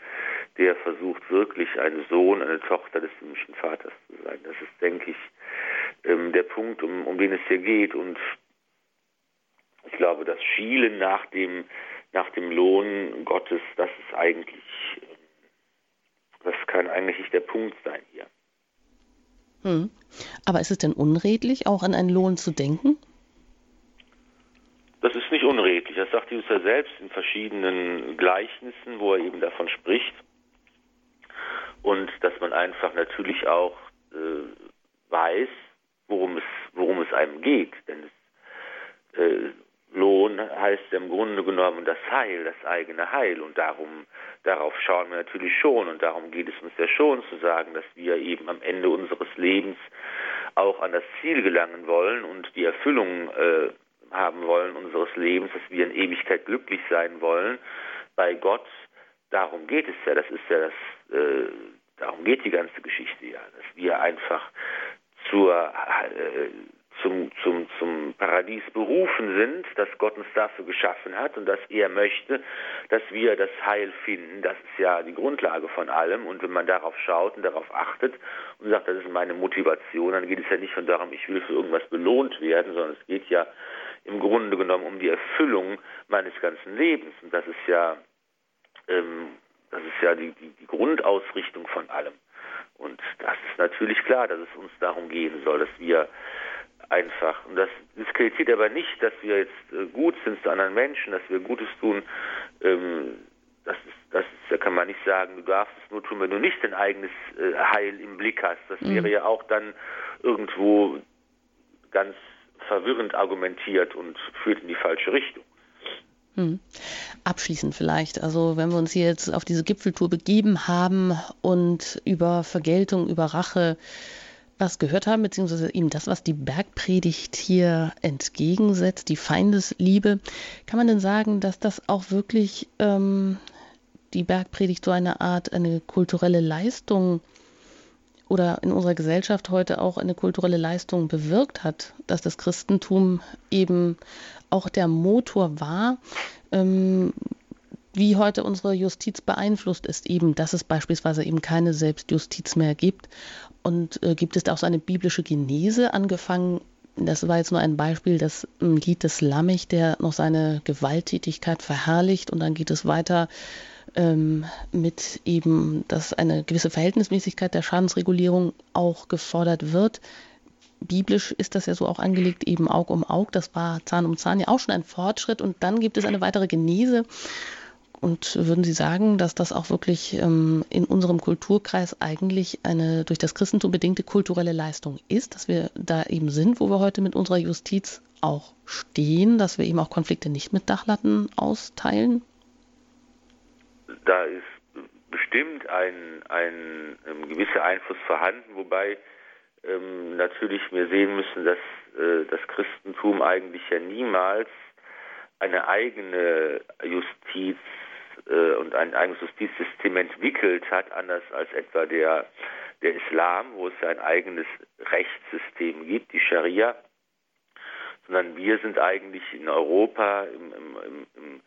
der versucht wirklich ein Sohn, eine Tochter des himmlischen Vaters zu sein. Das ist, denke ich, ähm, der Punkt, um, um den es hier geht. Und ich glaube, das Schielen nach dem, nach dem Lohn Gottes, das ist eigentlich, ähm, das kann eigentlich nicht der Punkt sein hier. Hm. Aber ist es denn unredlich, auch an einen Lohn zu denken? Das ist nicht unredlich. Das sagt Jesus ja selbst in verschiedenen Gleichnissen, wo er eben davon spricht. Und dass man einfach natürlich auch äh, weiß, worum es, worum es einem geht. Denn es, äh, Lohn heißt im Grunde genommen das Heil, das eigene Heil. Und darum, darauf schauen wir natürlich schon. Und darum geht es uns ja schon zu sagen, dass wir eben am Ende unseres Lebens auch an das Ziel gelangen wollen und die Erfüllung äh, haben wollen unseres Lebens, dass wir in Ewigkeit glücklich sein wollen bei Gott. Darum geht es ja. Das ist ja das, äh, darum geht die ganze Geschichte ja, dass wir einfach zur äh, zum, zum, zum Paradies berufen sind, dass Gott uns dafür geschaffen hat und dass er möchte, dass wir das Heil finden. Das ist ja die Grundlage von allem. Und wenn man darauf schaut und darauf achtet und sagt, das ist meine Motivation, dann geht es ja nicht nur darum, ich will für irgendwas belohnt werden, sondern es geht ja im Grunde genommen um die Erfüllung meines ganzen Lebens. Und das ist ja, ähm, das ist ja die, die, die Grundausrichtung von allem. Und das ist natürlich klar, dass es uns darum gehen soll, dass wir einfach. Und das diskreditiert aber nicht, dass wir jetzt äh, gut sind zu anderen Menschen, dass wir Gutes tun. Ähm, das ist, das ist, da kann man nicht sagen, du darfst es nur tun, wenn du nicht dein eigenes äh, Heil im Blick hast. Das mhm. wäre ja auch dann irgendwo ganz verwirrend argumentiert und führt in die falsche Richtung. Hm. Abschließend vielleicht, also wenn wir uns hier jetzt auf diese Gipfeltour begeben haben und über Vergeltung, über Rache was gehört haben, beziehungsweise eben das, was die Bergpredigt hier entgegensetzt, die Feindesliebe, kann man denn sagen, dass das auch wirklich ähm, die Bergpredigt so eine Art, eine kulturelle Leistung oder in unserer Gesellschaft heute auch eine kulturelle Leistung bewirkt hat, dass das Christentum eben auch der Motor war, ähm, wie heute unsere Justiz beeinflusst ist, eben, dass es beispielsweise eben keine Selbstjustiz mehr gibt. Und äh, gibt es da auch so eine biblische Genese angefangen? Das war jetzt nur ein Beispiel, das Lied des Lammich, der noch seine Gewalttätigkeit verherrlicht. Und dann geht es weiter ähm, mit eben, dass eine gewisse Verhältnismäßigkeit der Schadensregulierung auch gefordert wird. Biblisch ist das ja so auch angelegt, eben Aug um Aug. Das war Zahn um Zahn ja auch schon ein Fortschritt. Und dann gibt es eine weitere Genese. Und würden Sie sagen, dass das auch wirklich ähm, in unserem Kulturkreis eigentlich eine durch das Christentum bedingte kulturelle Leistung ist, dass wir da eben sind, wo wir heute mit unserer Justiz auch stehen, dass wir eben auch Konflikte nicht mit Dachlatten austeilen? Da ist bestimmt ein, ein, ein ähm, gewisser Einfluss vorhanden, wobei ähm, natürlich wir sehen müssen, dass äh, das Christentum eigentlich ja niemals eine eigene Justiz äh, und ein eigenes Justizsystem entwickelt hat, anders als etwa der, der Islam, wo es ja ein eigenes Rechtssystem gibt, die Scharia, sondern wir sind eigentlich in Europa im, im, im,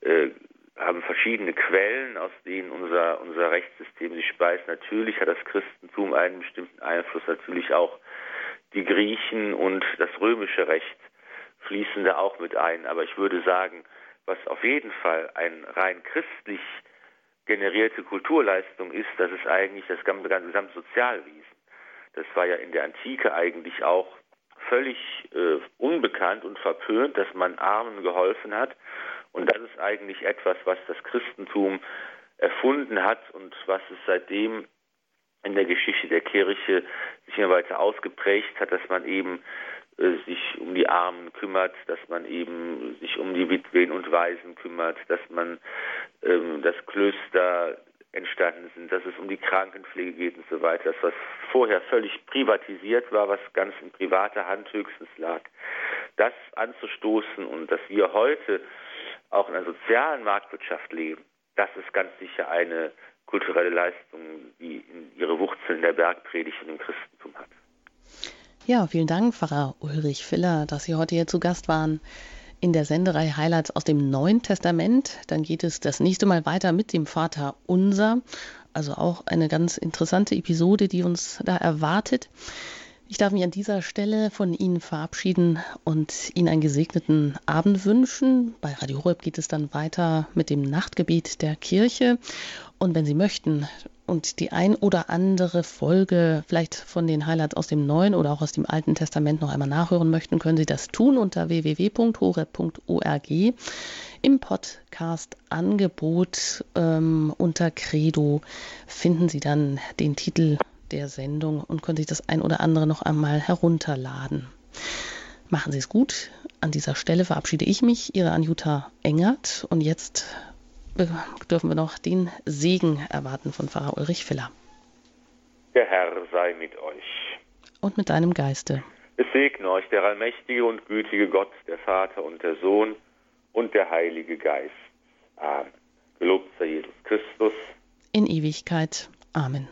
äh, haben verschiedene Quellen, aus denen unser, unser Rechtssystem sich speist. Natürlich hat das Christentum einen bestimmten Einfluss, natürlich auch die Griechen und das römische Recht fließen da auch mit ein. Aber ich würde sagen, was auf jeden Fall ein rein christlich generierte Kulturleistung ist, das ist eigentlich das ganze gesamte Sozialwesen. Das war ja in der Antike eigentlich auch völlig äh, unbekannt und verpönt, dass man Armen geholfen hat. Und das ist eigentlich etwas, was das Christentum erfunden hat und was es seitdem in der Geschichte der Kirche sich immer weiter ausgeprägt hat, dass man eben sich um die Armen kümmert, dass man eben sich um die Witwen und Waisen kümmert, dass man ähm, das Klöster entstanden sind, dass es um die Krankenpflege geht und so weiter. Das, was vorher völlig privatisiert war, was ganz in privater Hand höchstens lag, das anzustoßen und dass wir heute auch in einer sozialen Marktwirtschaft leben, das ist ganz sicher eine kulturelle Leistung, die ihre Wurzeln in der Bergpredigt und im Christentum hat. Ja, vielen Dank, Pfarrer Ulrich Filler, dass Sie heute hier zu Gast waren in der Sendereihe Highlights aus dem Neuen Testament. Dann geht es das nächste Mal weiter mit dem Vater Unser. Also auch eine ganz interessante Episode, die uns da erwartet. Ich darf mich an dieser Stelle von Ihnen verabschieden und Ihnen einen gesegneten Abend wünschen. Bei Radio Horeb geht es dann weiter mit dem Nachtgebet der Kirche. Und wenn Sie möchten und die ein oder andere Folge vielleicht von den Highlights aus dem Neuen oder auch aus dem Alten Testament noch einmal nachhören möchten, können Sie das tun unter www.horeb.org im Podcast-Angebot ähm, unter Credo finden Sie dann den Titel der Sendung und können sich das ein oder andere noch einmal herunterladen. Machen Sie es gut. An dieser Stelle verabschiede ich mich, Ihre Anjuta Engert. Und jetzt dürfen wir noch den Segen erwarten von Pfarrer Ulrich Filler. Der Herr sei mit euch. Und mit deinem Geiste. Es segne euch der allmächtige und gütige Gott, der Vater und der Sohn und der Heilige Geist. Amen. Gelobt sei Jesus Christus. In Ewigkeit. Amen.